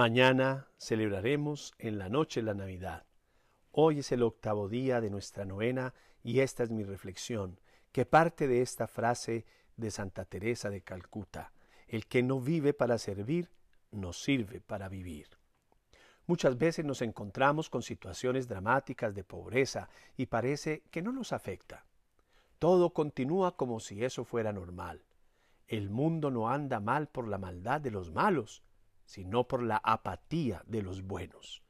Mañana celebraremos en la noche la Navidad. Hoy es el octavo día de nuestra novena y esta es mi reflexión, que parte de esta frase de Santa Teresa de Calcuta. El que no vive para servir, no sirve para vivir. Muchas veces nos encontramos con situaciones dramáticas de pobreza y parece que no nos afecta. Todo continúa como si eso fuera normal. El mundo no anda mal por la maldad de los malos, sino por la apatía de los buenos.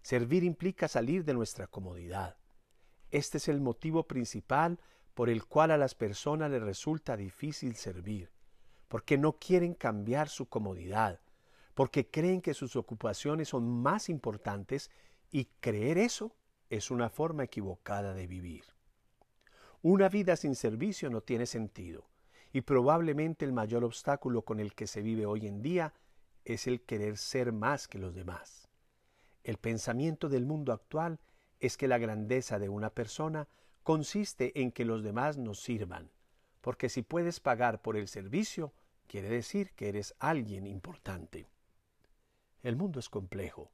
Servir implica salir de nuestra comodidad. Este es el motivo principal por el cual a las personas les resulta difícil servir, porque no quieren cambiar su comodidad, porque creen que sus ocupaciones son más importantes y creer eso es una forma equivocada de vivir. Una vida sin servicio no tiene sentido y probablemente el mayor obstáculo con el que se vive hoy en día es el querer ser más que los demás. El pensamiento del mundo actual es que la grandeza de una persona consiste en que los demás nos sirvan, porque si puedes pagar por el servicio, quiere decir que eres alguien importante. El mundo es complejo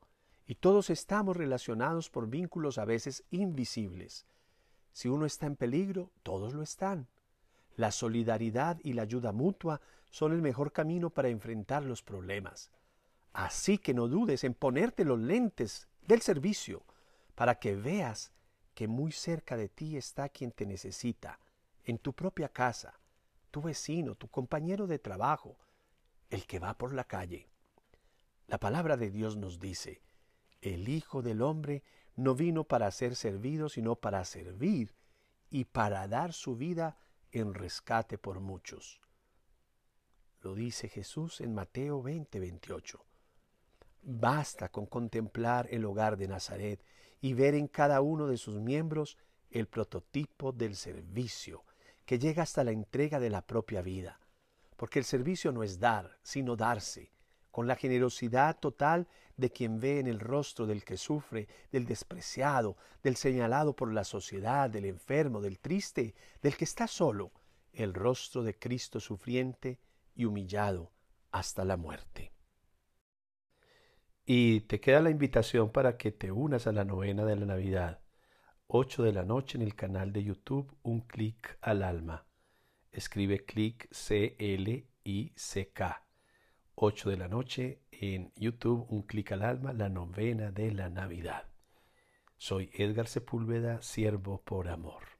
y todos estamos relacionados por vínculos a veces invisibles. Si uno está en peligro, todos lo están. La solidaridad y la ayuda mutua son el mejor camino para enfrentar los problemas. Así que no dudes en ponerte los lentes del servicio para que veas que muy cerca de ti está quien te necesita, en tu propia casa, tu vecino, tu compañero de trabajo, el que va por la calle. La palabra de Dios nos dice, el Hijo del Hombre no vino para ser servido, sino para servir y para dar su vida en rescate por muchos. Lo dice Jesús en Mateo 20, 28. Basta con contemplar el hogar de Nazaret y ver en cada uno de sus miembros el prototipo del servicio, que llega hasta la entrega de la propia vida. Porque el servicio no es dar, sino darse, con la generosidad total de quien ve en el rostro del que sufre, del despreciado, del señalado por la sociedad, del enfermo, del triste, del que está solo, el rostro de Cristo sufriente y humillado hasta la muerte. Y te queda la invitación para que te unas a la novena de la Navidad, 8 de la noche en el canal de YouTube Un clic al alma. Escribe clic C-L-I-C-K. 8 de la noche en YouTube, Un clic al alma, la novena de la Navidad. Soy Edgar Sepúlveda, siervo por amor.